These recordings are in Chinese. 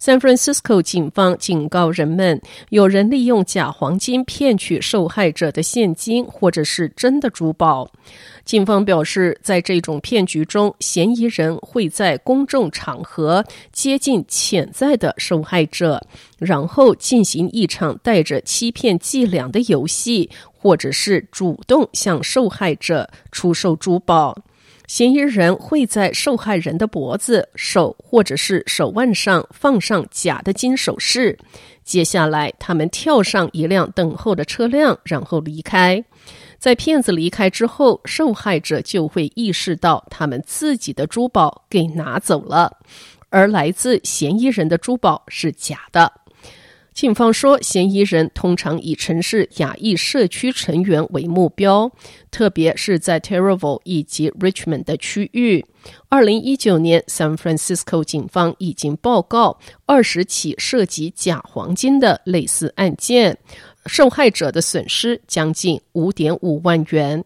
San Francisco 警方警告人们，有人利用假黄金骗取受害者的现金或者是真的珠宝。警方表示，在这种骗局中，嫌疑人会在公众场合接近潜在的受害者，然后进行一场带着欺骗伎俩的游戏，或者是主动向受害者出售珠宝。嫌疑人会在受害人的脖子、手或者是手腕上放上假的金首饰，接下来他们跳上一辆等候的车辆，然后离开。在骗子离开之后，受害者就会意识到他们自己的珠宝给拿走了，而来自嫌疑人的珠宝是假的。警方说，嫌疑人通常以城市亚裔社区成员为目标，特别是在 Taylorville 以及 Richmond 的区域。二零一九年，San Francisco 警方已经报告二十起涉及假黄金的类似案件。受害者的损失将近五点五万元。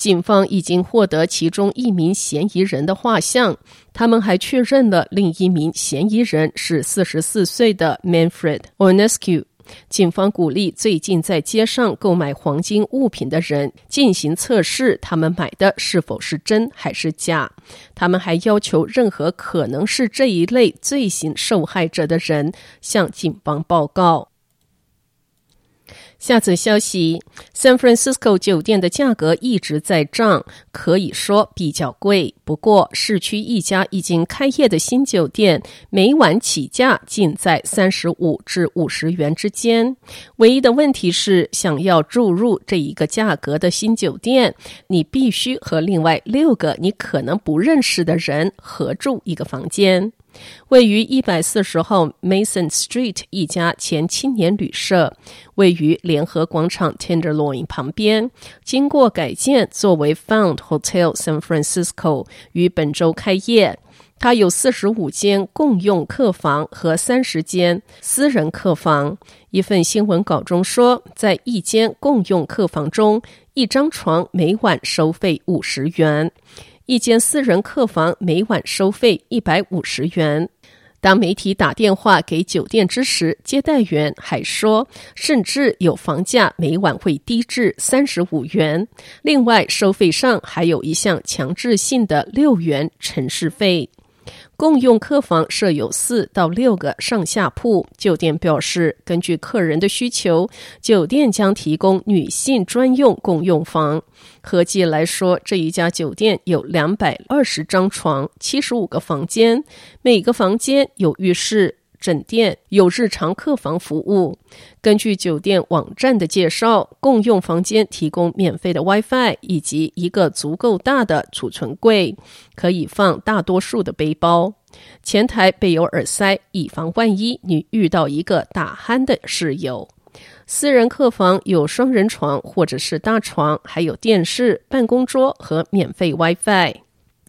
警方已经获得其中一名嫌疑人的画像，他们还确认了另一名嫌疑人是四十四岁的 Manfred Onescu。警方鼓励最近在街上购买黄金物品的人进行测试，他们买的是否是真还是假。他们还要求任何可能是这一类罪行受害者的人向警方报告。下则消息：San Francisco 酒店的价格一直在涨，可以说比较贵。不过，市区一家已经开业的新酒店，每晚起价仅在三十五至五十元之间。唯一的问题是，想要住入这一个价格的新酒店，你必须和另外六个你可能不认识的人合住一个房间。位于一百四十号 Mason Street 一家前青年旅社，位于联合广场 Tenderloin 旁边，经过改建作为 Found Hotel San Francisco，于本周开业。它有四十五间共用客房和三十间私人客房。一份新闻稿中说，在一间共用客房中，一张床每晚收费五十元。一间私人客房每晚收费一百五十元。当媒体打电话给酒店之时，接待员还说，甚至有房价每晚会低至三十五元。另外，收费上还有一项强制性的六元城市费。共用客房设有四到六个上下铺。酒店表示，根据客人的需求，酒店将提供女性专用共用房。合计来说，这一家酒店有两百二十张床，七十五个房间，每个房间有浴室。整店有日常客房服务。根据酒店网站的介绍，共用房间提供免费的 WiFi 以及一个足够大的储存柜，可以放大多数的背包。前台备有耳塞，以防万一你遇到一个打鼾的室友。私人客房有双人床或者是大床，还有电视、办公桌和免费 WiFi。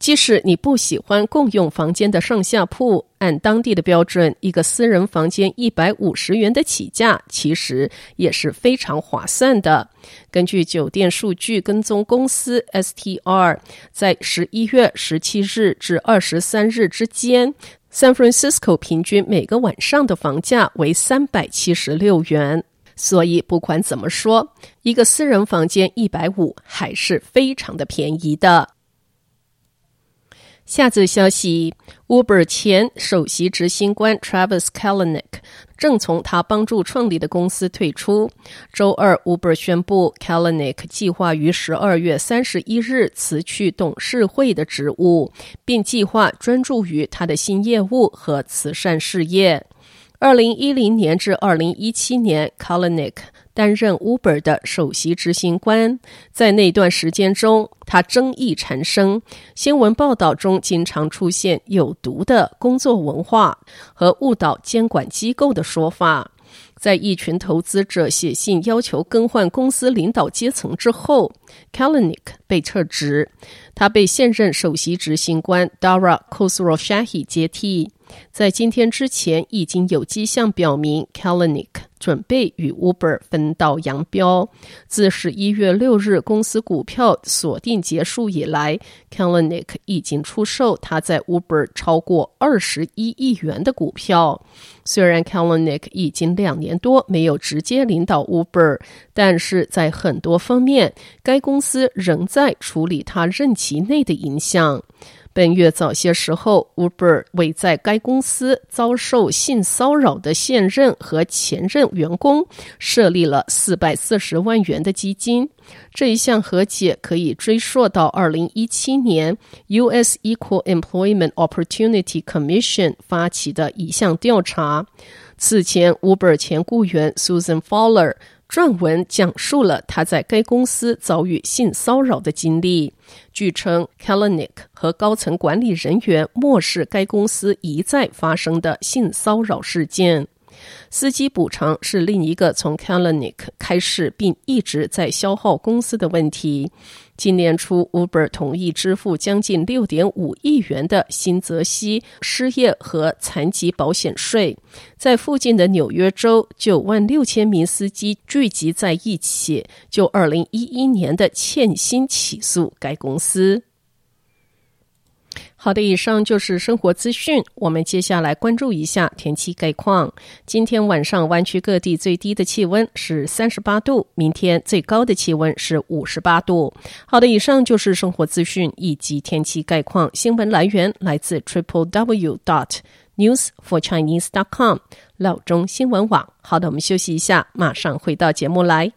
即使你不喜欢共用房间的上下铺，按当地的标准，一个私人房间一百五十元的起价，其实也是非常划算的。根据酒店数据跟踪公司 STR，在十一月十七日至二十三日之间，San Francisco 平均每个晚上的房价为三百七十六元。所以不管怎么说，一个私人房间一百五还是非常的便宜的。下则消息：Uber 前首席执行官 Travis Kalanick 正从他帮助创立的公司退出。周二，Uber 宣布 Kalanick 计划于十二月三十一日辞去董事会的职务，并计划专注于他的新业务和慈善事业。二零一零年至二零一七年，Kalanick 担任 Uber 的首席执行官。在那段时间中，他争议缠生，新闻报道中经常出现有毒的工作文化和误导监管机构的说法。在一群投资者写信要求更换公司领导阶层之后，Kalanick 被撤职，他被现任首席执行官 Dara Khosrowshahi 接替。在今天之前，已经有迹象表明，Kalanick 准备与 Uber 分道扬镳。自十一月六日公司股票锁定结束以来，Kalanick 已经出售他在 Uber 超过二十一亿元的股票。虽然 Kalanick 已经两年多没有直接领导 Uber，但是在很多方面，该公司仍在处理他任期内的影响。本月早些时候，Uber 为在该公司遭受性骚扰的现任和前任员工设立了四百四十万元的基金。这一项和解可以追溯到二零一七年，U.S. Equal Employment Opportunity Commission 发起的一项调查。此前，Uber 前雇员 Susan Fowler。撰文讲述了他在该公司遭遇性骚扰的经历。据称，Kalanick 和高层管理人员漠视该公司一再发生的性骚扰事件。司机补偿是另一个从 Kalanick 开始并一直在消耗公司的问题。今年初，Uber 同意支付将近六点五亿元的新泽西失业和残疾保险税。在附近的纽约州，九万六千名司机聚集在一起，就二零一一年的欠薪起诉该公司。好的，以上就是生活资讯。我们接下来关注一下天气概况。今天晚上湾区各地最低的气温是三十八度，明天最高的气温是五十八度。好的，以上就是生活资讯以及天气概况。新闻来源来自 triple w dot news for chinese dot com 老中新闻网。好的，我们休息一下，马上回到节目来。